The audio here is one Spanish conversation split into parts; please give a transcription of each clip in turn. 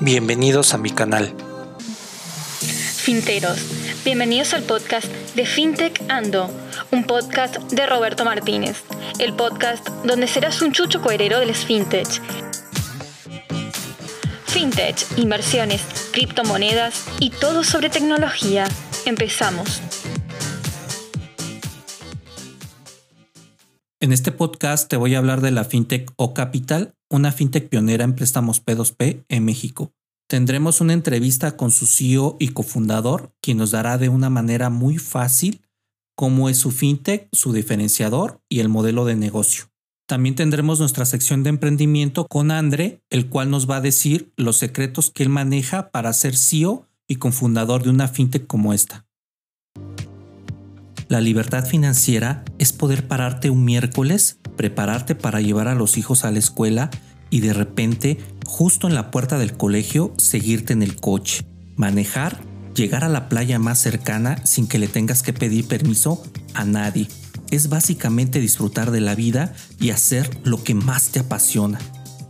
Bienvenidos a mi canal. Finteros, bienvenidos al podcast de FinTech Ando, un podcast de Roberto Martínez, el podcast donde serás un chucho coherero del FinTech. FinTech, inversiones, criptomonedas y todo sobre tecnología. Empezamos. En este podcast te voy a hablar de la fintech O Capital, una fintech pionera en préstamos P2P en México. Tendremos una entrevista con su CEO y cofundador, quien nos dará de una manera muy fácil cómo es su fintech, su diferenciador y el modelo de negocio. También tendremos nuestra sección de emprendimiento con Andre, el cual nos va a decir los secretos que él maneja para ser CEO y cofundador de una fintech como esta. La libertad financiera es poder pararte un miércoles, prepararte para llevar a los hijos a la escuela y de repente, justo en la puerta del colegio, seguirte en el coche, manejar, llegar a la playa más cercana sin que le tengas que pedir permiso a nadie. Es básicamente disfrutar de la vida y hacer lo que más te apasiona.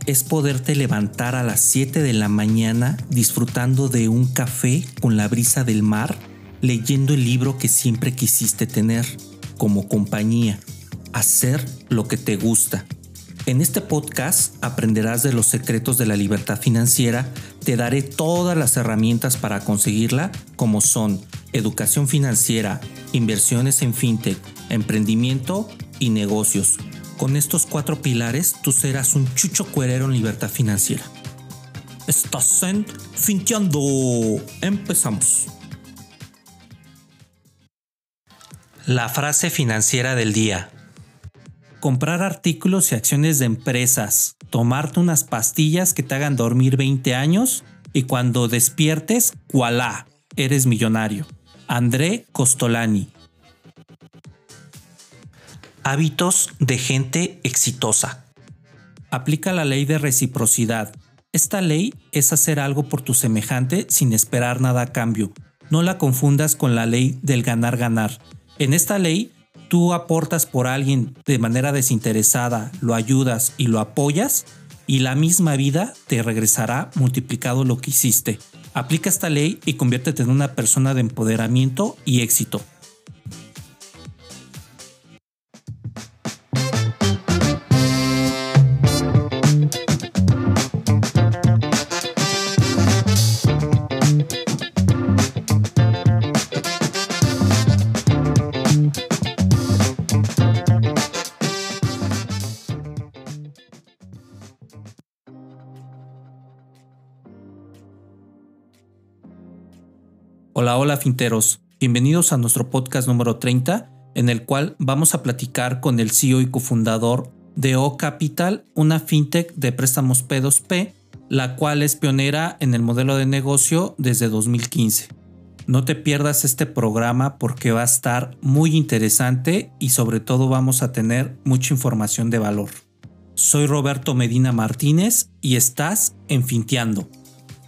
Es poderte levantar a las 7 de la mañana disfrutando de un café con la brisa del mar leyendo el libro que siempre quisiste tener como compañía, hacer lo que te gusta. En este podcast aprenderás de los secretos de la libertad financiera, te daré todas las herramientas para conseguirla, como son educación financiera, inversiones en fintech, emprendimiento y negocios. Con estos cuatro pilares tú serás un chucho cuerero en libertad financiera. Estás en Finteando. Empezamos. La frase financiera del día. Comprar artículos y acciones de empresas, tomarte unas pastillas que te hagan dormir 20 años y cuando despiertes, voilà, eres millonario. André Costolani. Hábitos de gente exitosa. Aplica la ley de reciprocidad. Esta ley es hacer algo por tu semejante sin esperar nada a cambio. No la confundas con la ley del ganar-ganar en esta ley, tú aportas por alguien de manera desinteresada, lo ayudas y lo apoyas, y la misma vida te regresará multiplicado lo que hiciste. Aplica esta ley y conviértete en una persona de empoderamiento y éxito. Hola, finteros. Bienvenidos a nuestro podcast número 30, en el cual vamos a platicar con el CEO y cofundador de O Capital, una fintech de préstamos P2P, la cual es pionera en el modelo de negocio desde 2015. No te pierdas este programa porque va a estar muy interesante y sobre todo vamos a tener mucha información de valor. Soy Roberto Medina Martínez y estás en Finteando.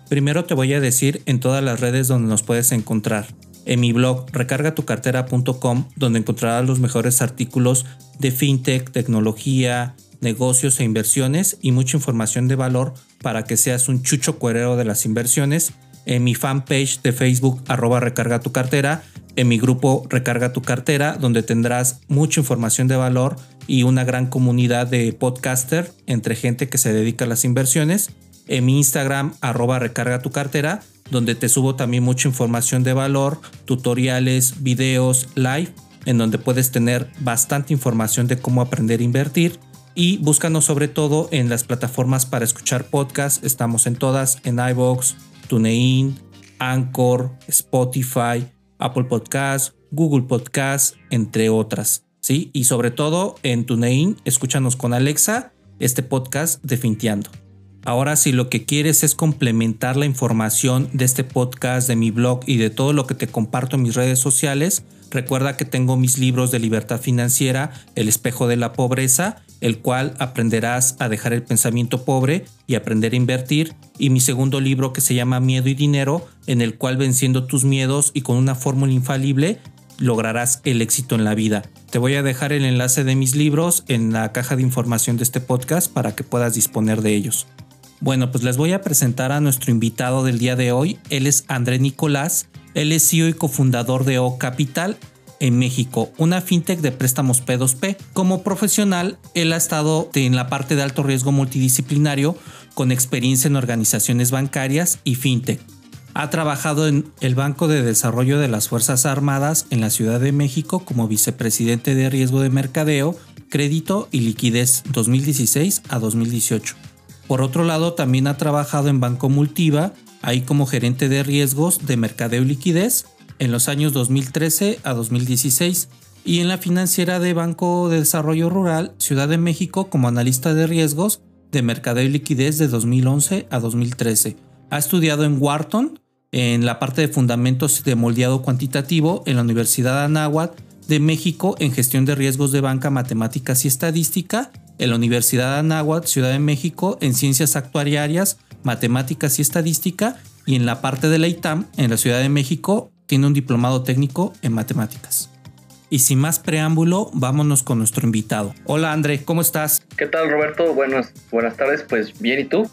Primero te voy a decir en todas las redes donde nos puedes encontrar. En mi blog recargatucartera.com donde encontrarás los mejores artículos de fintech, tecnología, negocios e inversiones y mucha información de valor para que seas un chucho cuerero de las inversiones. En mi fanpage de Facebook arroba recarga tu cartera. En mi grupo Recarga tu cartera donde tendrás mucha información de valor y una gran comunidad de podcaster entre gente que se dedica a las inversiones en mi Instagram, arroba recarga tu cartera, donde te subo también mucha información de valor, tutoriales, videos, live, en donde puedes tener bastante información de cómo aprender a invertir. Y búscanos sobre todo en las plataformas para escuchar podcasts. Estamos en todas, en iVoox, TuneIn, Anchor, Spotify, Apple Podcasts, Google Podcasts, entre otras. ¿sí? Y sobre todo en TuneIn, escúchanos con Alexa este podcast de Finteando. Ahora si lo que quieres es complementar la información de este podcast, de mi blog y de todo lo que te comparto en mis redes sociales, recuerda que tengo mis libros de libertad financiera, El espejo de la pobreza, el cual aprenderás a dejar el pensamiento pobre y aprender a invertir, y mi segundo libro que se llama Miedo y Dinero, en el cual venciendo tus miedos y con una fórmula infalible lograrás el éxito en la vida. Te voy a dejar el enlace de mis libros en la caja de información de este podcast para que puedas disponer de ellos. Bueno, pues les voy a presentar a nuestro invitado del día de hoy. Él es André Nicolás. Él es CEO y cofundador de O Capital en México, una fintech de préstamos P2P. Como profesional, él ha estado en la parte de alto riesgo multidisciplinario con experiencia en organizaciones bancarias y fintech. Ha trabajado en el Banco de Desarrollo de las Fuerzas Armadas en la Ciudad de México como vicepresidente de riesgo de mercadeo, crédito y liquidez 2016 a 2018. Por otro lado, también ha trabajado en Banco Multiva, ahí como gerente de riesgos de mercadeo y liquidez en los años 2013 a 2016 y en la financiera de Banco de Desarrollo Rural Ciudad de México como analista de riesgos de mercadeo y liquidez de 2011 a 2013. Ha estudiado en Wharton, en la parte de fundamentos de moldeado cuantitativo en la Universidad Anáhuac de México en gestión de riesgos de banca, matemáticas y estadística, en la Universidad Anáhuac, Ciudad de México en ciencias actuariarias, matemáticas y estadística, y en la parte de la ITAM, en la Ciudad de México, tiene un diplomado técnico en matemáticas. Y sin más preámbulo, vámonos con nuestro invitado. Hola André, ¿cómo estás? ¿Qué tal Roberto? Buenas, buenas tardes, pues bien, ¿y tú?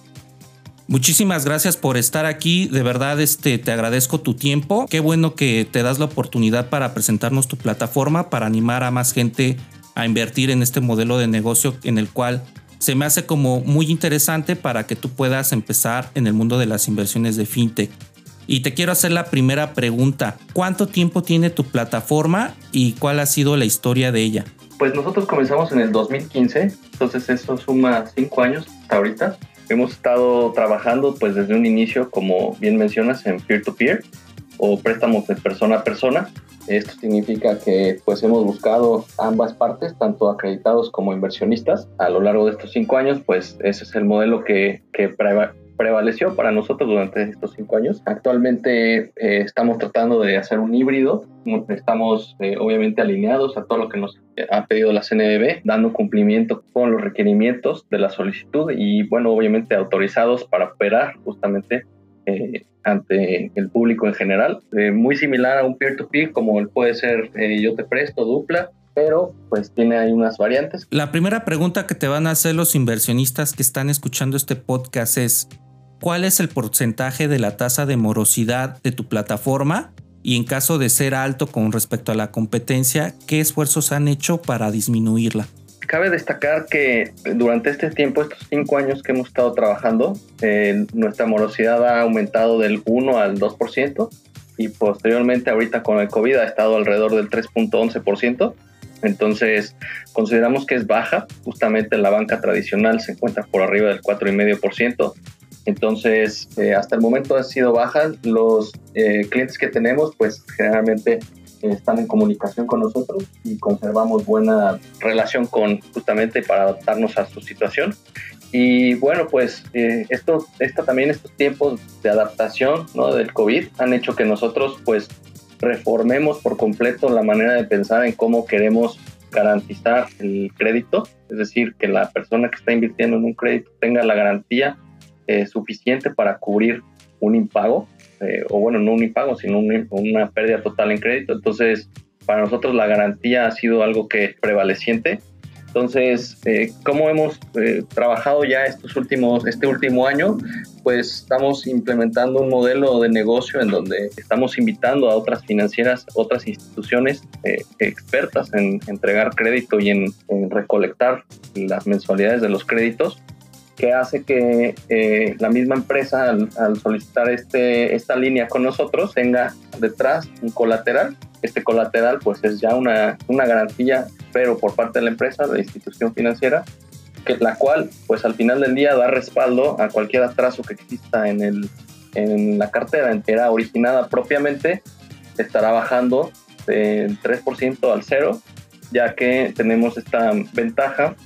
Muchísimas gracias por estar aquí. De verdad, este, te agradezco tu tiempo. Qué bueno que te das la oportunidad para presentarnos tu plataforma, para animar a más gente a invertir en este modelo de negocio en el cual se me hace como muy interesante para que tú puedas empezar en el mundo de las inversiones de fintech. Y te quiero hacer la primera pregunta. ¿Cuánto tiempo tiene tu plataforma y cuál ha sido la historia de ella? Pues nosotros comenzamos en el 2015, entonces eso suma cinco años hasta ahorita. Hemos estado trabajando pues desde un inicio, como bien mencionas, en peer-to-peer o préstamos de persona a persona. Esto significa que pues hemos buscado ambas partes, tanto acreditados como inversionistas. A lo largo de estos cinco años, pues ese es el modelo que, que prevaleció para nosotros durante estos cinco años. Actualmente eh, estamos tratando de hacer un híbrido. Estamos eh, obviamente alineados a todo lo que nos ha pedido la CNBB, dando cumplimiento con los requerimientos de la solicitud y, bueno, obviamente autorizados para operar justamente eh, ante el público en general. muy similar a un peer-to-peer como puede ser yo te presto, dupla, pero pues tiene ahí unas variantes. La primera pregunta que te van a hacer los inversionistas que están escuchando este podcast es, cuál es el porcentaje de la tasa de morosidad de tu plataforma y en caso de ser alto con respecto a la competencia, ¿qué esfuerzos han hecho para disminuirla? Cabe destacar que durante este tiempo, estos cinco años que hemos estado trabajando, eh, nuestra morosidad ha aumentado del 1 al 2% y posteriormente ahorita con el COVID ha estado alrededor del 3.11%. Entonces, consideramos que es baja. Justamente la banca tradicional se encuentra por arriba del 4,5%. Entonces, eh, hasta el momento ha sido baja. Los eh, clientes que tenemos, pues generalmente están en comunicación con nosotros y conservamos buena relación con justamente para adaptarnos a su situación. Y bueno, pues esto, esto también estos tiempos de adaptación ¿no? del COVID han hecho que nosotros pues reformemos por completo la manera de pensar en cómo queremos garantizar el crédito, es decir, que la persona que está invirtiendo en un crédito tenga la garantía eh, suficiente para cubrir un impago, eh, o bueno, no un impago, sino una pérdida total en crédito. Entonces, para nosotros la garantía ha sido algo que prevaleciente. Entonces, eh, ¿cómo hemos trabajado ya estos últimos, este último año? Pues estamos implementando un modelo de negocio en donde estamos invitando a otras financieras, otras instituciones expertas en entregar crédito y en recolectar las mensualidades de los créditos que hace que eh, la misma empresa al, solicitar este, esta línea con nosotros tenga detrás un colateral. Este colateral pues es ya una, una garantía, pero por parte de la empresa, de la institución financiera, que la cual pues al final del día da respaldo a cualquier atraso que exista en, el, en la cartera entera originada propiamente, estará bajando del 3% al cero, ya que tenemos esta ventaja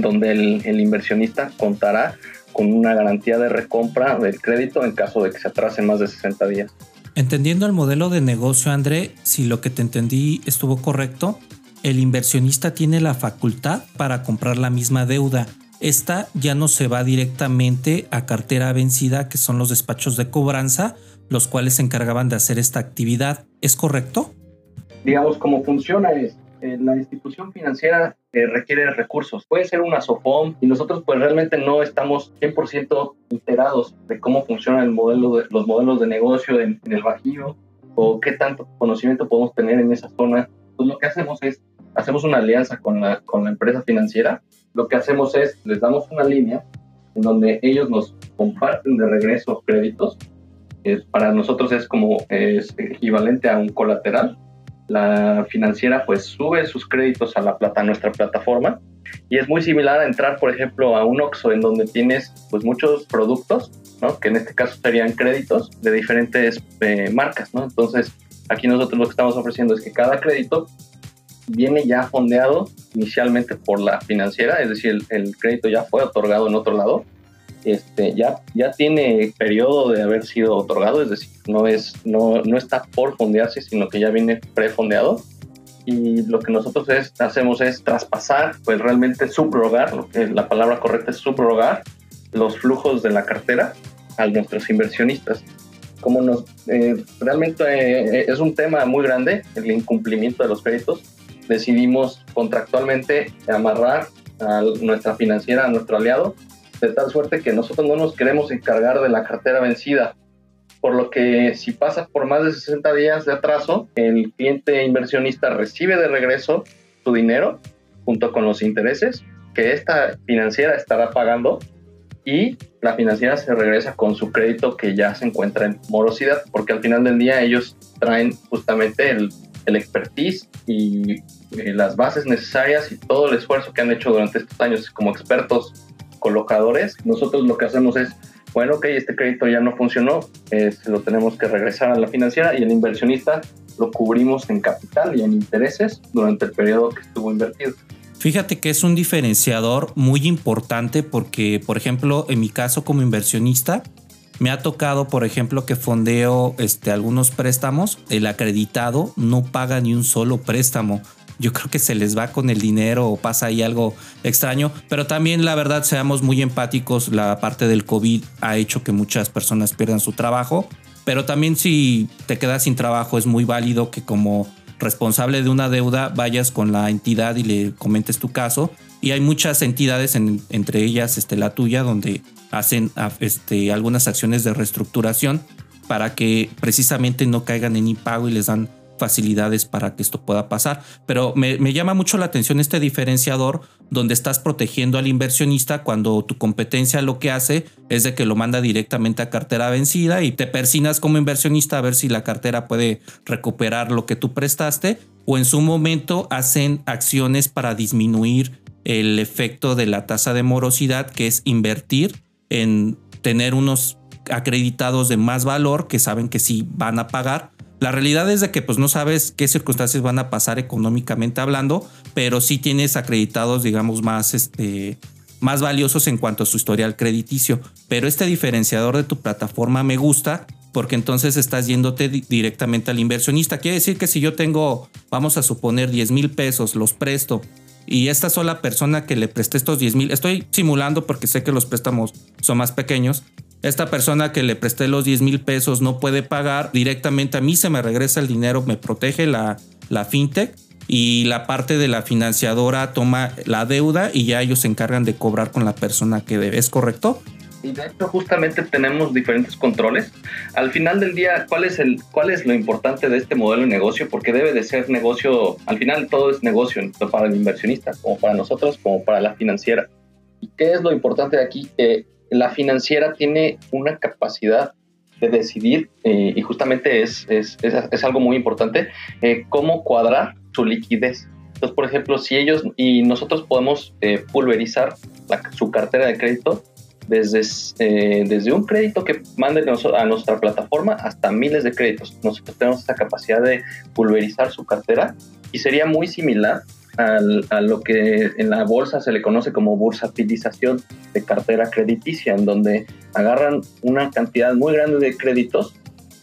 donde el, inversionista contará con una garantía de recompra del crédito en caso de que se atrase más de 60 días. Entendiendo el modelo de negocio, André, si lo que te entendí estuvo correcto, el inversionista tiene la facultad para comprar la misma deuda. Esta ya no se va directamente a cartera vencida, que son los despachos de cobranza, los cuales se encargaban de hacer esta actividad. ¿Es correcto? Digamos, cómo funciona es eh, la institución financiera eh, requiere recursos. Puede ser una SOFOM y nosotros pues realmente no estamos 100% enterados de cómo funciona el modelo de, los modelos de negocio en, el Bajío o qué tanto conocimiento podemos tener en esa zona. Pues lo que hacemos es, hacemos una alianza con la, con la empresa financiera. Lo que hacemos es, les damos una línea en donde ellos nos comparten de regreso créditos. para nosotros es como es equivalente a un colateral la financiera pues sube sus créditos a la plata, a nuestra plataforma y es muy similar a entrar, por ejemplo, a un Oxxo en donde tienes pues muchos productos, ¿no? que en este caso serían créditos de diferentes eh, marcas. ¿no? Entonces, aquí nosotros lo que estamos ofreciendo es que cada crédito viene ya fondeado inicialmente por la financiera, es decir, el crédito ya fue otorgado en otro lado este, ya, ya tiene periodo de haber sido otorgado, es decir, no, es, no, no está por fondearse, sino que ya viene prefondeado. Y lo que nosotros hacemos es traspasar, pues realmente subrogar, lo que la palabra correcta es subrogar los flujos de la cartera a nuestros inversionistas. Como nos, eh, realmente eh, es un tema muy grande, el incumplimiento de los créditos, decidimos contractualmente amarrar a nuestra financiera, a nuestro aliado, de tal suerte que nosotros no nos queremos encargar de la cartera vencida. Por lo que si pasa por más de 60 días de atraso, el cliente inversionista recibe de regreso su dinero junto con los intereses que esta financiera estará pagando y la financiera se regresa con su crédito que ya se encuentra en morosidad, porque al final del día ellos traen justamente el, el expertise y eh, las bases necesarias y todo el esfuerzo que han hecho durante estos años como expertos colocadores, nosotros lo que hacemos es, bueno, ok, este crédito ya no funcionó, lo tenemos que regresar a la financiera y el inversionista lo cubrimos en capital y en intereses durante el periodo que estuvo invertido. Fíjate que es un diferenciador muy importante porque, por ejemplo, en mi caso como inversionista, me ha tocado, por ejemplo, que fondeo este, algunos préstamos, el acreditado no paga ni un solo préstamo yo creo que se les va con el dinero o pasa ahí algo extraño. Pero también la verdad, seamos muy empáticos, la parte del COVID ha hecho que muchas personas pierdan su trabajo. Pero también si te quedas sin trabajo es muy válido que como responsable de una deuda vayas con la entidad y le comentes tu caso. Y hay muchas entidades, entre ellas este, la tuya, donde hacen este, algunas acciones de reestructuración para que precisamente no caigan en impago y les dan facilidades para que esto pueda pasar. Pero me, llama mucho la atención este diferenciador donde estás protegiendo al inversionista cuando tu competencia lo que hace es de que lo manda directamente a cartera vencida y te persinas como inversionista a ver si la cartera puede recuperar lo que tú prestaste o en su momento hacen acciones para disminuir el efecto de la tasa de morosidad que es invertir en tener unos acreditados de más valor que saben que sí van a pagar la realidad es de que pues no sabes qué circunstancias van a pasar económicamente hablando, pero sí tienes acreditados, digamos, más, este, más valiosos en cuanto a su historial crediticio. Pero este diferenciador de tu plataforma me gusta porque entonces estás yéndote directamente al inversionista. Quiere decir que si yo tengo, vamos a suponer 10 mil pesos, los presto y esta sola persona que le presté estos 10 mil, estoy simulando porque sé que los préstamos son más pequeños, esta persona que le presté los 10 mil pesos no puede pagar, directamente a mí se me regresa el dinero, me protege la, la fintech y la parte de la financiadora toma la deuda y ya ellos se encargan de cobrar con la persona que debe. ¿Es correcto? Y de hecho justamente tenemos diferentes controles. Al final del día, ¿cuál es, el, ¿cuál es lo importante de este modelo de negocio? Porque debe de ser negocio, al final todo es negocio, tanto para el inversionista, como para nosotros, como para la financiera. ¿Y qué es lo importante de aquí? Que la financiera tiene una capacidad de decidir, eh, y justamente es, es, es, algo muy importante, eh, cómo cuadrar su liquidez. Entonces, por ejemplo, si ellos y nosotros podemos eh, pulverizar su cartera de crédito desde, desde un crédito que manden a nuestra plataforma hasta miles de créditos. Nosotros tenemos esa capacidad de pulverizar su cartera y sería muy similar a lo que en la bolsa se le conoce como bursatilización de cartera crediticia, en donde agarran una cantidad muy grande de créditos,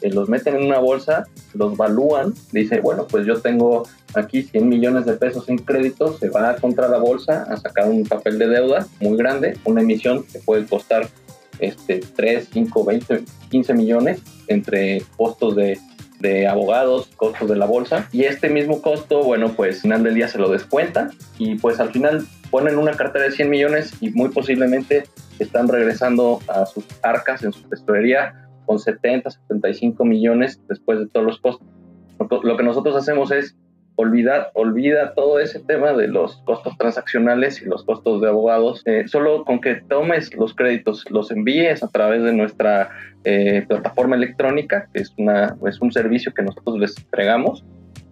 eh, los meten en una bolsa, los valúan, dice, bueno, pues yo tengo aquí 100 millones de pesos en créditos, se va contra la bolsa a sacar un papel de deuda muy grande, una emisión que puede costar este, 3, 5, 20, 15 millones entre costos de de abogados, costos de la bolsa y este mismo costo, bueno, pues al final del día se lo descuenta y pues al final ponen una cartera de 100 millones y muy posiblemente están regresando a sus arcas en su tesorería con 70, 75 millones después de todos los costos. Lo que nosotros hacemos es olvidar, olvida todo ese tema de los costos transaccionales y los costos de abogados. Eh, solo con que tomes los créditos, los envíes a través de nuestra eh, plataforma electrónica, que es, una, es un servicio que nosotros les entregamos,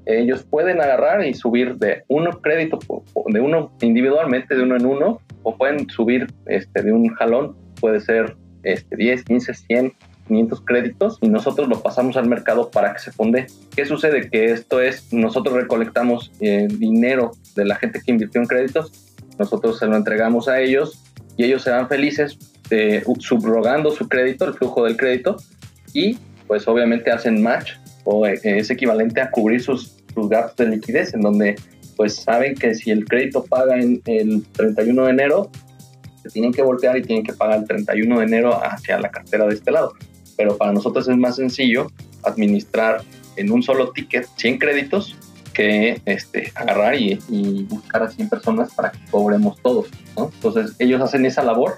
ellos pueden agarrar y subir de uno crédito, de uno individualmente, de uno en uno, o pueden subir este, de un jalón, puede ser este, 10, 15, 100 500 créditos y nosotros lo pasamos al mercado para que se funde. ¿Qué sucede? Que esto es, nosotros recolectamos eh, dinero de la gente que invirtió en créditos, nosotros se lo entregamos a ellos y ellos serán felices eh, subrogando su crédito, el flujo del crédito y pues obviamente hacen match o eh, es equivalente a cubrir sus, sus gastos de liquidez en donde pues saben que si el crédito paga en el 31 de enero, se tienen que voltear y tienen que pagar el 31 de enero hacia la cartera de este lado pero para nosotros es más sencillo administrar en un solo ticket 100 créditos que este, agarrar y, buscar a 100 personas para que cobremos todos. Entonces ellos hacen esa labor,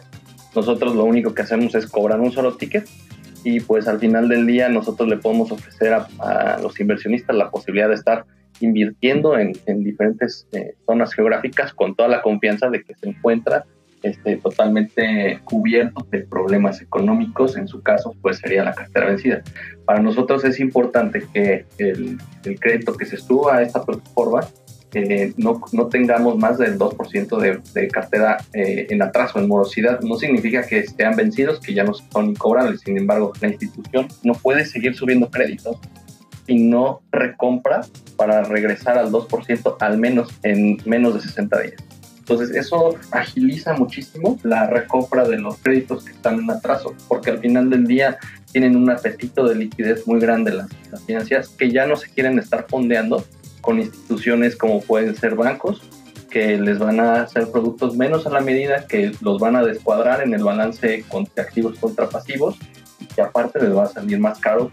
nosotros lo único que hacemos es cobrar un solo ticket y pues al final del día nosotros le podemos ofrecer a, los inversionistas la posibilidad de estar invirtiendo en, diferentes eh, zonas geográficas con toda la confianza de que se encuentra este, totalmente cubierto de problemas económicos, en su caso, pues sería la cartera vencida. Para nosotros es importante que el, crédito que se suba a esta plataforma eh, no, no, tengamos más del 2% de, de cartera eh, en atraso, en morosidad. No significa que estén vencidos, que ya no son incobrables. Sin embargo, la institución no puede seguir subiendo créditos y no recompra para regresar al 2% al menos en menos de 60 días. Entonces eso agiliza muchísimo la recompra de los créditos que están en atraso, porque al final del día tienen un apetito de liquidez muy grande las, financieras que ya no se quieren estar fondeando con instituciones como pueden ser bancos, que les van a hacer productos menos a la medida, que los van a descuadrar en el balance contra activos contra pasivos y que aparte les va a salir más caro.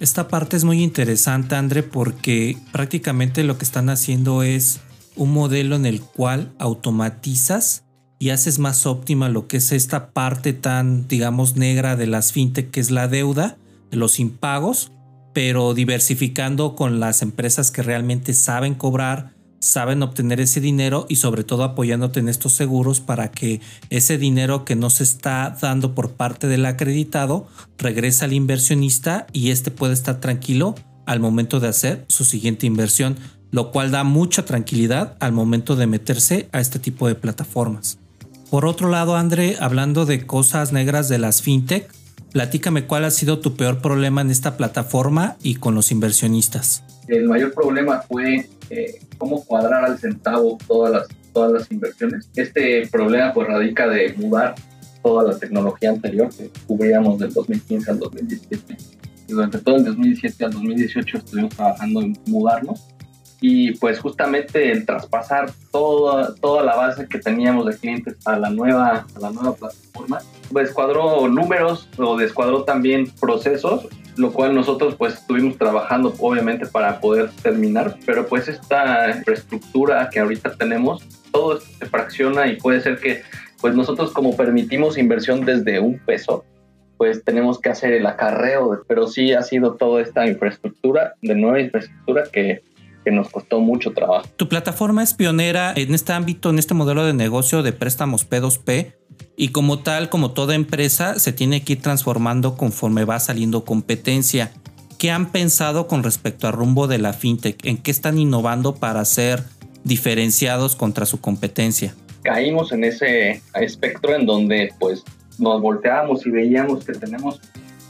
Esta parte es muy interesante, André, porque prácticamente lo que están haciendo es un modelo en el cual automatizas y haces más óptima lo que es esta parte tan, digamos, negra de las fintech, que es la deuda, los impagos, pero diversificando con las empresas que realmente saben cobrar, saben obtener ese dinero y sobre todo apoyándote en estos seguros para que ese dinero que no se está dando por parte del acreditado regrese al inversionista y este puede estar tranquilo al momento de hacer su siguiente inversión lo cual da mucha tranquilidad al momento de meterse a este tipo de plataformas. Por otro lado, André, hablando de cosas negras de las fintech, platícame cuál ha sido tu peor problema en esta plataforma y con los inversionistas. El mayor problema fue eh, cómo cuadrar al centavo todas las, todas las inversiones. Este problema pues radica de mudar toda la tecnología anterior que cubríamos del 2015 al 2017. Y durante todo el 2017 al 2018 estuvimos trabajando en mudarnos y pues justamente el traspasar toda, toda la base que teníamos de clientes a la nueva, a la nueva plataforma, pues descuadró números o descuadró también procesos, lo cual nosotros pues estuvimos trabajando obviamente para poder terminar, pero pues esta infraestructura que ahorita tenemos, todo se fracciona y puede ser que pues nosotros como permitimos inversión desde un peso, pues tenemos que hacer el acarreo, pero sí ha sido toda esta infraestructura, de nueva infraestructura que que nos costó mucho trabajo. Tu plataforma es pionera en este ámbito, en este modelo de negocio de préstamos P2P y como tal, como toda empresa, se tiene que ir transformando conforme va saliendo competencia. ¿Qué han pensado con respecto al rumbo de la fintech? ¿En qué están innovando para ser diferenciados contra su competencia? Caímos en ese espectro en donde pues nos volteábamos y veíamos que tenemos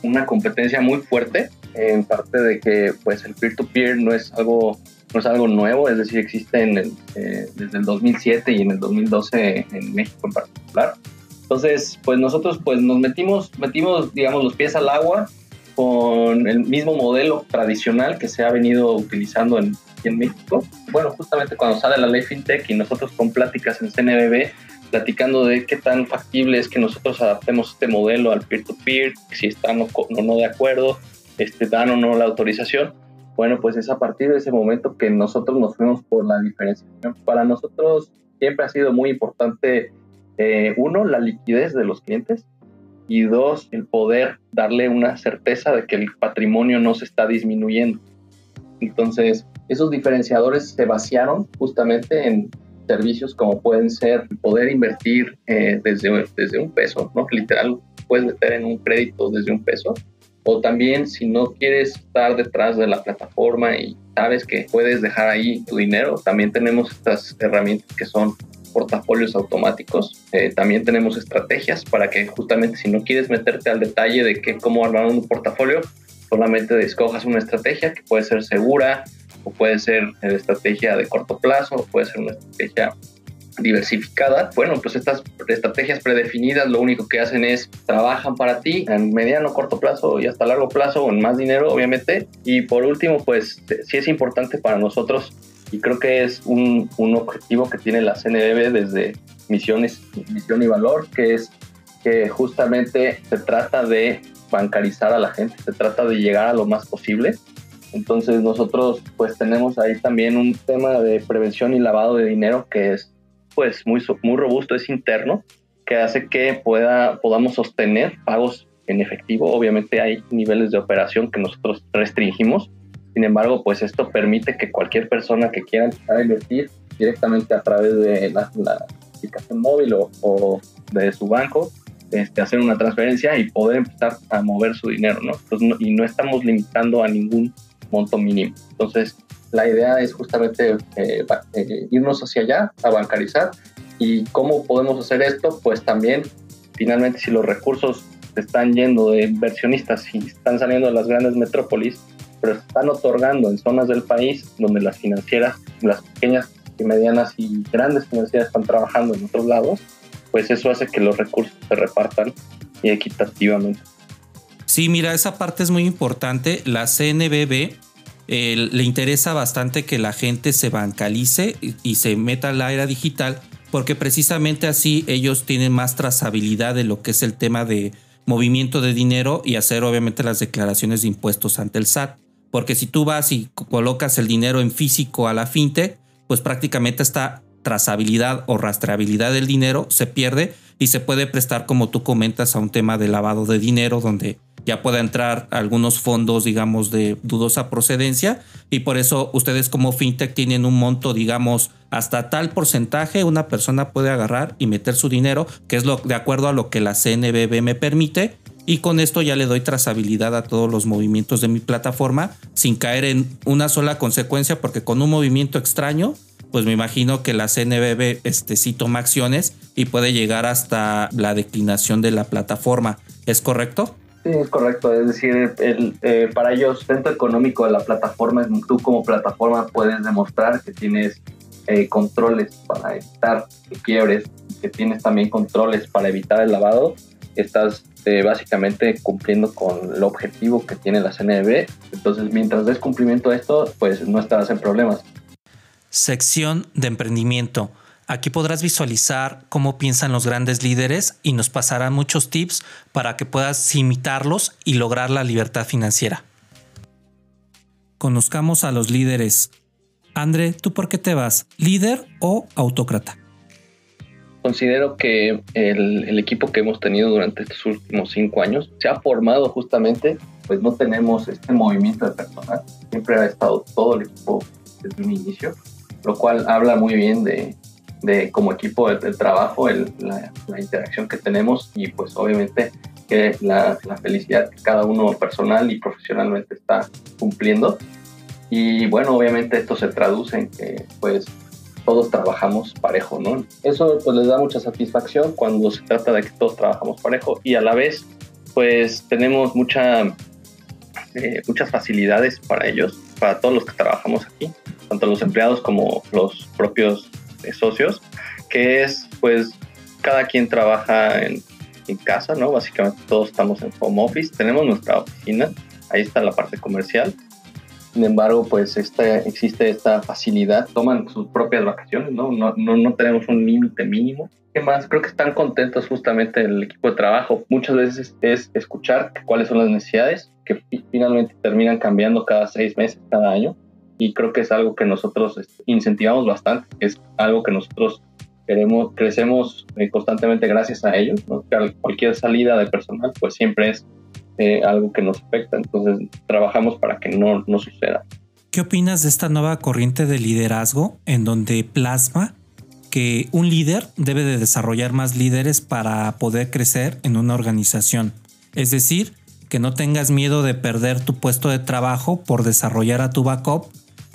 una competencia muy fuerte en parte de que pues el peer to -peer no es algo no es algo nuevo, es decir, existe en eh, desde el 2007 y en el 2012 en México en particular. Entonces, pues nosotros pues nos metimos, metimos, digamos, los pies al agua con el mismo modelo tradicional que se ha venido utilizando en, en México. Bueno, justamente cuando sale la ley FinTech y nosotros con pláticas en CNBB, platicando de qué tan factible es que nosotros adaptemos este modelo al peer-to-peer, si están o no de acuerdo, este, dan o no la autorización Bueno, pues es a partir de ese momento que nosotros nos fuimos por la diferenciación. Para nosotros siempre ha sido muy importante, eh, uno, la liquidez de los clientes y dos, el poder darle una certeza de que el patrimonio no se está disminuyendo. Entonces, esos diferenciadores se vaciaron justamente en servicios como pueden ser poder invertir eh, desde, desde un peso, ¿no? Literal, puedes meter en un crédito desde un peso. O también si no quieres estar detrás de la plataforma y sabes que puedes dejar ahí tu dinero, también tenemos estas herramientas que son portafolios automáticos. Eh, también tenemos estrategias para que justamente si no quieres meterte al detalle de que cómo armar un portafolio, solamente escojas una estrategia que puede ser segura o puede ser estrategia de corto plazo o puede ser una estrategia diversificada. Bueno, pues estas estrategias predefinidas lo único que hacen es trabajan para ti en mediano, corto plazo y hasta largo plazo con más dinero, obviamente. Y por último, pues sí es importante para nosotros y creo que es un, un objetivo que tiene la CNBB desde misiones, misión y valor, que es que justamente se trata de bancarizar a la gente, se trata de llegar a lo más posible. Entonces nosotros pues tenemos ahí también un tema de prevención y lavado de dinero que es pues muy, muy robusto, es interno, que hace que pueda, podamos sostener pagos en efectivo. Obviamente hay niveles de operación que nosotros restringimos, sin embargo, pues esto permite que cualquier persona que quiera empezar a invertir directamente a través de la, aplicación móvil o, de su banco, este, hacer una transferencia y poder empezar a mover su dinero, ¿no? y no estamos limitando a ningún monto mínimo. Entonces, la idea es justamente eh, eh, irnos hacia allá, a bancarizar. ¿Y cómo podemos hacer esto? Pues también, finalmente, si los recursos están yendo de inversionistas y están saliendo de las grandes metrópolis, pero están otorgando en zonas del país donde las financieras, las pequeñas y medianas y grandes financieras están trabajando en otros lados, pues eso hace que los recursos se repartan equitativamente. Sí, mira, esa parte es muy importante. La CNBB le interesa bastante que la gente se bancalice y, se meta a la era digital porque precisamente así ellos tienen más trazabilidad de lo que es el tema de movimiento de dinero y hacer obviamente las declaraciones de impuestos ante el SAT. Porque si tú vas y colocas el dinero en físico a la fintech, pues prácticamente esta trazabilidad o rastreabilidad del dinero se pierde y se puede prestar, como tú comentas, a un tema de lavado de dinero donde ya pueda entrar algunos fondos, digamos, de dudosa procedencia. Y por eso ustedes como fintech tienen un monto, digamos, hasta tal porcentaje una persona puede agarrar y meter su dinero, que es lo de acuerdo a lo que la CNBB me permite. Y con esto ya le doy trazabilidad a todos los movimientos de mi plataforma sin caer en una sola consecuencia porque con un movimiento extraño pues me imagino que la CNBB este, sí toma acciones y puede llegar hasta la declinación de la plataforma. ¿Es correcto? Sí, es correcto. Es decir, el, eh, para ellos, centro económico de la plataforma, tú como plataforma puedes demostrar que tienes eh, controles para evitar quiebres, que tienes también controles para evitar el lavado. Estás eh, básicamente cumpliendo con el objetivo que tiene la CNB. Entonces, mientras des cumplimiento a esto, pues no estarás en problemas. Sección de emprendimiento. Aquí podrás visualizar cómo piensan los grandes líderes y nos pasarán muchos tips para que puedas imitarlos y lograr la libertad financiera. Conozcamos a los líderes. André, ¿tú por qué te vas? ¿Líder o autócrata? Considero que el, equipo que hemos tenido durante estos últimos cinco años se ha formado justamente, pues no tenemos este movimiento de personal. Siempre ha estado todo el equipo desde un inicio, lo cual habla muy bien de, de como equipo de, trabajo, la, interacción que tenemos y pues obviamente que la, felicidad que cada uno personal y profesionalmente está cumpliendo. Y bueno, obviamente esto se traduce en que pues todos trabajamos parejo, ¿no? Eso pues les da mucha satisfacción cuando se trata de que todos trabajamos parejo y a la vez pues tenemos mucha, eh, muchas facilidades para ellos, para todos los que trabajamos aquí, tanto los empleados como los propios socios, que es pues cada quien trabaja en, en, casa, ¿no? Básicamente todos estamos en home office, tenemos nuestra oficina, ahí está la parte comercial. Sin embargo, pues esta, existe esta facilidad, toman sus propias vacaciones, ¿no? No, no, no tenemos un límite mínimo. ¿Qué más? Creo que están contentos justamente el equipo de trabajo. Muchas veces es escuchar cuáles son las necesidades que finalmente terminan cambiando cada seis meses, cada año. Y creo que es algo que nosotros este, incentivamos bastante, es algo que nosotros queremos, crecemos eh, constantemente gracias a ellos. Cualquier salida de personal, pues siempre es eh, algo que nos afecta. Entonces, trabajamos para que no, no suceda. ¿Qué opinas de esta nueva corriente de liderazgo en donde plasma que un líder debe de desarrollar más líderes para poder crecer en una organización? Es decir, que no tengas miedo de perder tu puesto de trabajo por desarrollar a tu backup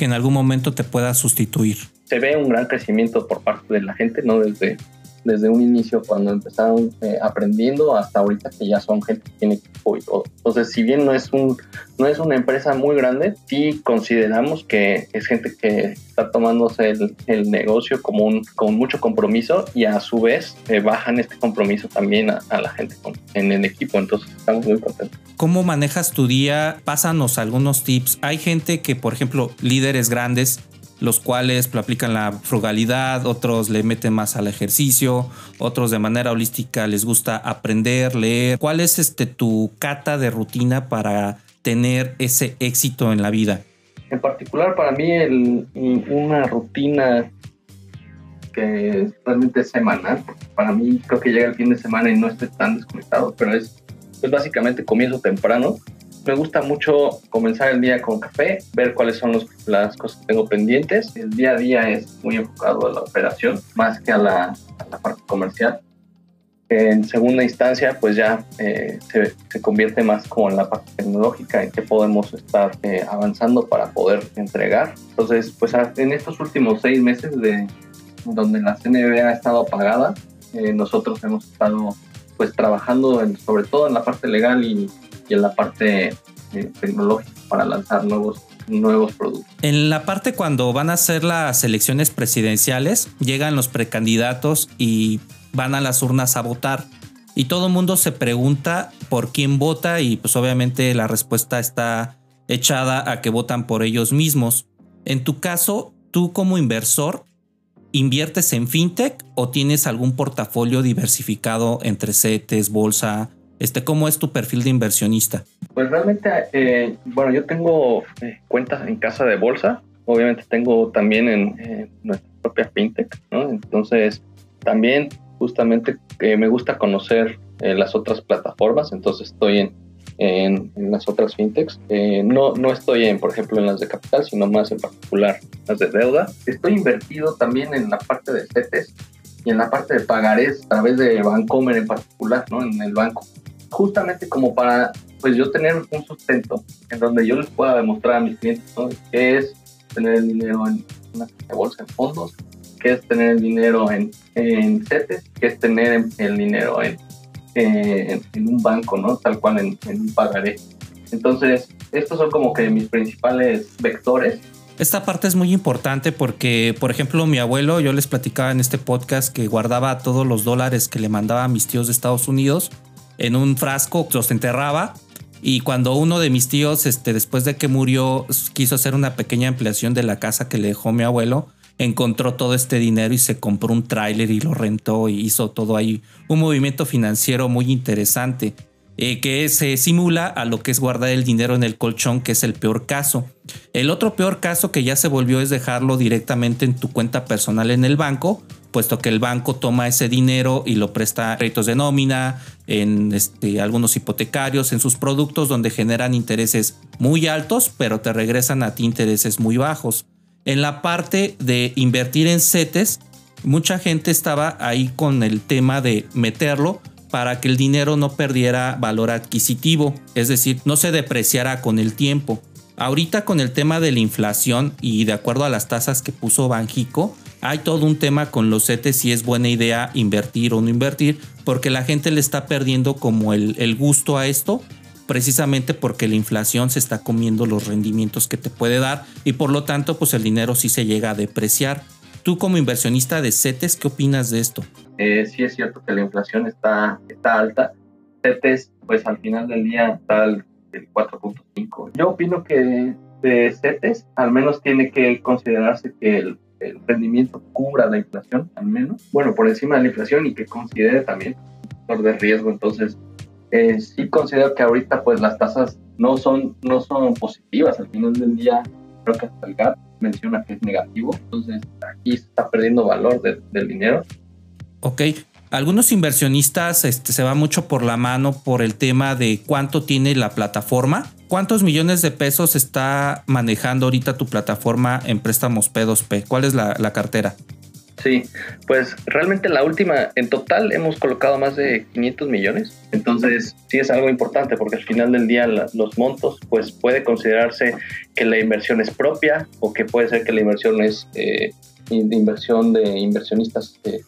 que en algún momento te pueda sustituir. Se ve un gran crecimiento por parte de la gente, ¿no? Desde desde un inicio cuando empezaron eh, aprendiendo hasta ahorita que ya son gente que tiene equipo y todo. Entonces, si bien no es un no es una empresa muy grande, sí consideramos que es gente que está tomándose el, el negocio como un, con mucho compromiso y a su vez eh, bajan este compromiso también a, a la gente con, en el equipo. Entonces, estamos muy contentos. ¿Cómo manejas tu día? Pásanos algunos tips. Hay gente que, por ejemplo, líderes grandes los cuales aplican la frugalidad, otros le meten más al ejercicio, otros de manera holística les gusta aprender, leer. ¿Cuál es este tu cata de rutina para tener ese éxito en la vida? En particular para mí una rutina que realmente es semanal, para mí creo que llega el fin de semana y no estoy tan desconectado, pero es pues básicamente comienzo temprano, me gusta mucho comenzar el día con café, ver cuáles son las cosas que tengo pendientes. El día a día es muy enfocado a la operación, más que a la, parte comercial. En segunda instancia, pues ya eh, se, convierte más como en la parte tecnológica, en que podemos estar eh, avanzando para poder entregar. Entonces, pues en estos últimos seis meses de donde la CNB ha estado apagada, eh, nosotros hemos estado pues trabajando sobre todo en la parte legal y en la parte eh, tecnológica para lanzar nuevos nuevos productos. En la parte cuando van a ser las elecciones presidenciales, llegan los precandidatos y van a las urnas a votar. Y todo el mundo se pregunta por quién vota y pues obviamente la respuesta está echada a que votan por ellos mismos. En tu caso, tú como inversor, ¿inviertes en fintech o tienes algún portafolio diversificado entre CETES, bolsa, este, ¿Cómo es tu perfil de inversionista? Pues realmente, eh, bueno, yo tengo eh, cuentas en casa de bolsa, obviamente tengo también en nuestra propia fintech, ¿no? Entonces, también justamente eh, me gusta conocer las otras plataformas, entonces estoy en, en, las otras fintechs. no, no estoy en, por ejemplo, en las de capital, sino más en particular las de deuda. Estoy invertido también en la parte de CETES y en la parte de pagarés a través de Bancomer en particular, ¿no? En el banco justamente como para pues yo tener un sustento en donde yo les pueda demostrar a mis clientes qué es tener el dinero en una bolsa, en fondos, qué es tener el dinero en, en CETES, qué es tener el dinero en, en, un banco, ¿no? Tal cual en, en un pagaré. Entonces, estos son como que mis principales vectores esta parte es muy importante porque, por ejemplo, mi abuelo, yo les platicaba en este podcast que guardaba todos los dólares que le mandaba a mis tíos de Estados Unidos en un frasco, los enterraba. Y cuando uno de mis tíos, este, después de que murió, quiso hacer una pequeña ampliación de la casa que le dejó mi abuelo, encontró todo este dinero y se compró un tráiler y lo rentó y hizo todo ahí. Un movimiento financiero muy interesante. Eh, que se simula a lo que es guardar el dinero en el colchón, que es el peor caso. El otro peor caso que ya se volvió es dejarlo directamente en tu cuenta personal en el banco, puesto que el banco toma ese dinero y lo presta a créditos de nómina, en este, algunos hipotecarios, en sus productos donde generan intereses muy altos, pero te regresan a ti intereses muy bajos. En la parte de invertir en CETES, mucha gente estaba ahí con el tema de meterlo, para que el dinero no perdiera valor adquisitivo, es decir, no se depreciara con el tiempo. Ahorita con el tema de la inflación y de acuerdo a las tasas que puso Banjico, hay todo un tema con los CETES si es buena idea invertir o no invertir, porque la gente le está perdiendo como el, el gusto a esto, precisamente porque la inflación se está comiendo los rendimientos que te puede dar y por lo tanto pues el dinero sí se llega a depreciar. Tú como inversionista de CETES, ¿qué opinas de esto? Eh, sí es cierto que la inflación está, está alta. CETES, pues al final del día está el, 4.5. Yo opino que de CETES al menos tiene que considerarse que el, rendimiento cubra la inflación, al menos, bueno, por encima de la inflación y que considere también el factor de riesgo. Entonces, eh, sí considero que ahorita pues las tasas no son, no son positivas. Al final del día, creo que hasta el GAP menciona que es negativo. Entonces aquí se está perdiendo valor del dinero. Ok. Algunos inversionistas este, se van mucho por la mano por el tema de cuánto tiene la plataforma. ¿Cuántos millones de pesos está manejando ahorita tu plataforma en préstamos P2P? ¿Cuál es la, la cartera? Sí, pues realmente la última, en total hemos colocado más de 500 millones, entonces sí es algo importante porque al final del día los montos, pues puede considerarse que la inversión es propia o que puede ser que la inversión es eh, inversión de inversionistas que,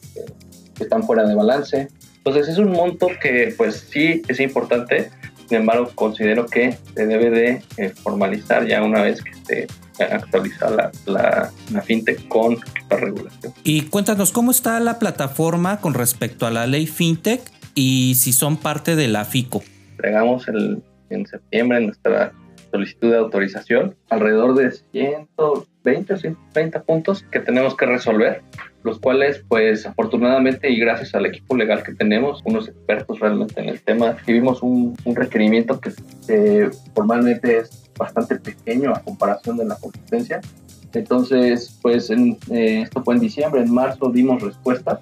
están fuera de balance. Entonces es un monto que pues sí es importante, sin embargo considero que se debe de eh, formalizar ya una vez que esté actualizar la, la, la, fintech con la regulación. Y cuéntanos cómo está la plataforma con respecto a la ley fintech y si son parte de la FICO. Entregamos el, en septiembre nuestra solicitud de autorización, alrededor de 120 o 130 puntos que tenemos que resolver, los cuales pues afortunadamente y gracias al equipo legal que tenemos, unos expertos realmente en el tema, recibimos un, un requerimiento que formalmente es bastante pequeño a comparación de la competencia. Entonces, pues en, eh, esto fue en diciembre, en marzo dimos respuesta,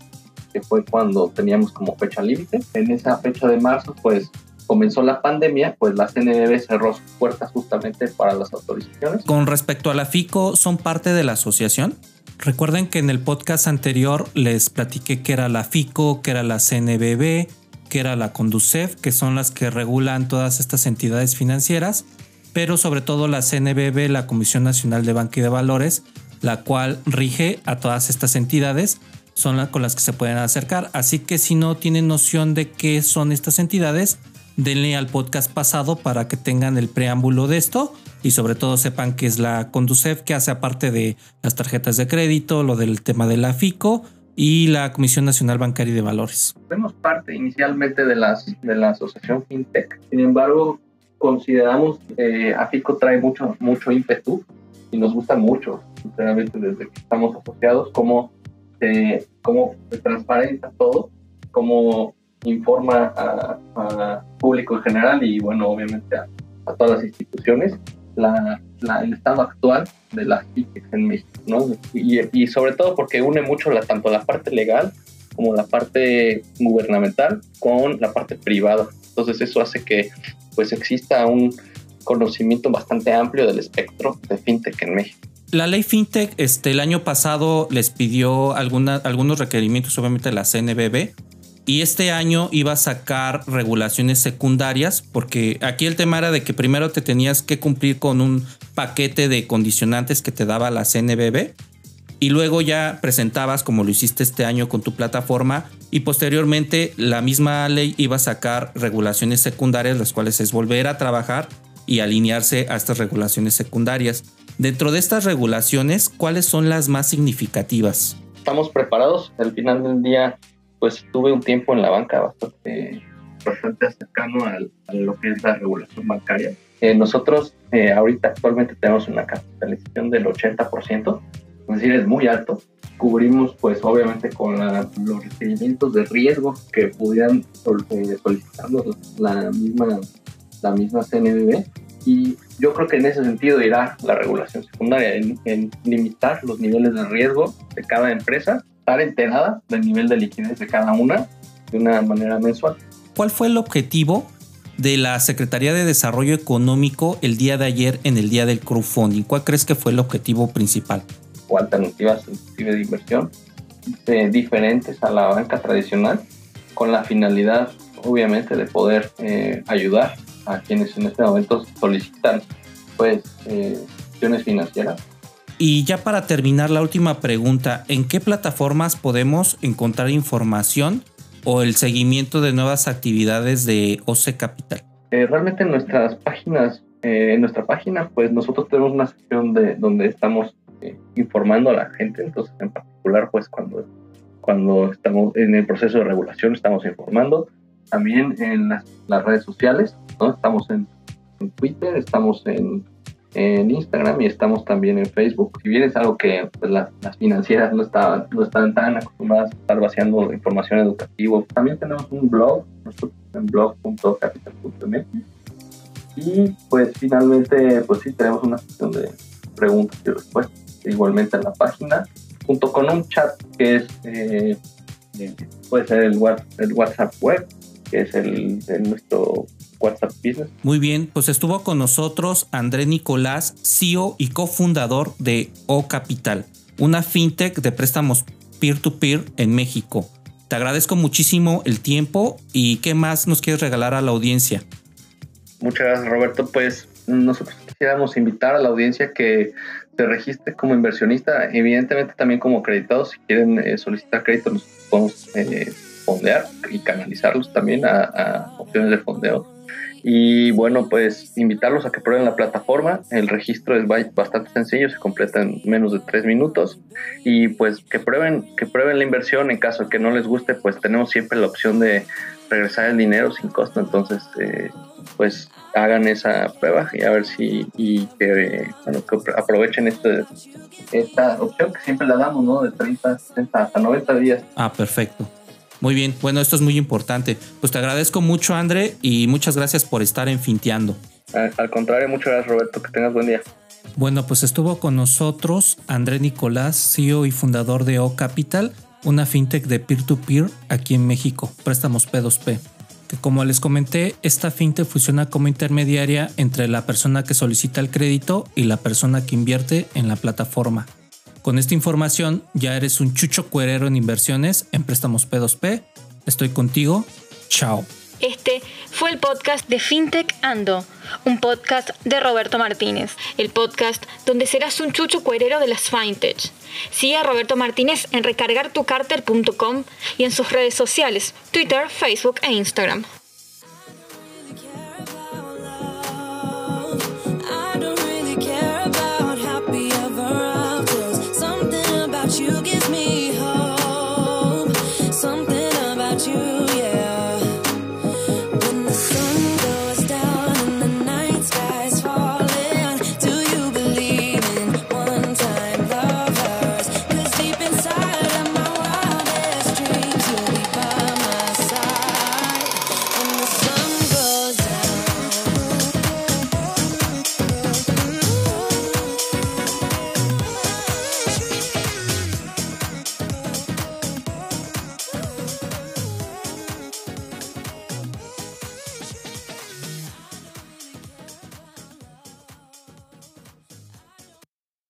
que fue cuando teníamos como fecha límite. En esa fecha de marzo, pues comenzó la pandemia, pues la CNBB cerró sus puertas justamente para las autorizaciones. Con respecto a la FICO, ¿son parte de la asociación? Recuerden que en el podcast anterior les platiqué que era la FICO, que era la CNBB, que era la Conducef, que son las que regulan todas estas entidades financieras pero sobre todo la CNBB, la Comisión Nacional de Banca y de Valores, la cual rige a todas estas entidades, son las con las que se pueden acercar. Así que si no tienen noción de qué son estas entidades, denle al podcast pasado para que tengan el preámbulo de esto y sobre todo sepan que es la Conducef que hace aparte de las tarjetas de crédito, lo del tema de la FICO y la Comisión Nacional Bancaria y de Valores. Fuimos parte inicialmente de, las, de la asociación FinTech, sin embargo consideramos que eh, AFICO trae mucho, mucho ímpetu y nos gusta mucho, sinceramente, desde que estamos asociados, cómo, eh, cómo se transparenta todo, cómo informa a, público en general y, bueno, obviamente a, todas las instituciones la, el estado actual de las FICEX en México, ¿no? Y, y, sobre todo porque une mucho la, tanto la parte legal como la parte gubernamental con la parte privada. Entonces eso hace que pues exista un conocimiento bastante amplio del espectro de fintech en México. La ley fintech este, el año pasado les pidió alguna, algunos requerimientos, obviamente de la CNBB, y este año iba a sacar regulaciones secundarias, porque aquí el tema era de que primero te tenías que cumplir con un paquete de condicionantes que te daba la CNBB y luego ya presentabas como lo hiciste este año con tu plataforma y posteriormente la misma ley iba a sacar regulaciones secundarias, las cuales es volver a trabajar y alinearse a estas regulaciones secundarias. Dentro de estas regulaciones, ¿cuáles son las más significativas? Estamos preparados. Al final del día, pues tuve un tiempo en la banca bastante, bastante cercano a, lo que es la regulación bancaria. Eh, nosotros eh, ahorita actualmente tenemos una capitalización del 80%, es decir, es muy alto. Cubrimos, pues obviamente, con los requerimientos de riesgo que pudieran eh, solicitarnos la misma, la misma CNBB. Y yo creo que en ese sentido irá la regulación secundaria, en, limitar los niveles de riesgo de cada empresa, estar enterada del nivel de liquidez de cada una de una manera mensual. ¿Cuál fue el objetivo de la Secretaría de Desarrollo Económico el día de ayer en el día del crowdfunding? ¿Cuál crees que fue el objetivo principal? o alternativas de inversión eh, diferentes a la banca tradicional con la finalidad obviamente de poder eh, ayudar a quienes en este momento solicitan pues eh, financieras. Y ya para terminar la última pregunta, ¿en qué plataformas podemos encontrar información o el seguimiento de nuevas actividades de OC Capital? Eh, realmente en nuestras páginas, en nuestra página, pues nosotros tenemos una sección de donde estamos eh, informando a la gente, entonces en particular pues cuando, cuando estamos en el proceso de regulación estamos informando, también en las, las redes sociales, ¿no? estamos en, Twitter, estamos en, en, Instagram y estamos también en Facebook. Si bien es algo que pues, las, las, financieras no estaban, no estaban tan acostumbradas a estar vaciando información educativa, también tenemos un blog, en blog.capital.mx. Y pues finalmente, pues sí, tenemos una sección de preguntas y respuestas igualmente en la página, junto con un chat que es, eh, puede ser el, el WhatsApp web, que es el nuestro Muy bien, pues estuvo con nosotros André Nicolás, CEO y cofundador de O Capital, una fintech de préstamos peer-to-peer en México. Te agradezco muchísimo el tiempo y qué más nos quieres regalar a la audiencia. Muchas gracias Roberto, pues nosotros quisiéramos invitar a la audiencia que se registre como inversionista, evidentemente también como acreditado, si quieren eh, solicitar crédito nos podemos eh, fondear y canalizarlos también a opciones de fondeo y bueno, pues invitarlos a que prueben la plataforma. El registro es bastante sencillo, se completa en menos de tres minutos. Y pues que prueben, que prueben la inversión. En caso de que no les guste, pues tenemos siempre la opción de regresar el dinero sin costo. Entonces, eh, pues hagan esa prueba y a ver si y que, bueno, que aprovechen este, esta opción que siempre la damos, ¿no? De 30, 60 hasta 90 días. Ah, perfecto. Muy bien, bueno, esto es muy importante. Pues te agradezco mucho, André, y muchas gracias por estar en Finteando. Al, contrario, muchas gracias, Roberto. Que tengas buen día. Bueno, pues estuvo con nosotros André Nicolás, CEO y fundador de O Capital, una fintech de peer-to-peer aquí en México, préstamos P2P. Que como les comenté, esta fintech funciona como intermediaria entre la persona que solicita el crédito y la persona que invierte en la plataforma. Con esta información ya eres un chucho cuerero en inversiones en préstamos P2P. Estoy contigo. Chao. Este fue el podcast de FinTech Ando, un podcast de Roberto Martínez, el podcast donde serás un chucho cuerero de las FinTech. Sigue a Roberto Martínez en recargartucarter.com y en sus redes sociales, Twitter, Facebook e Instagram.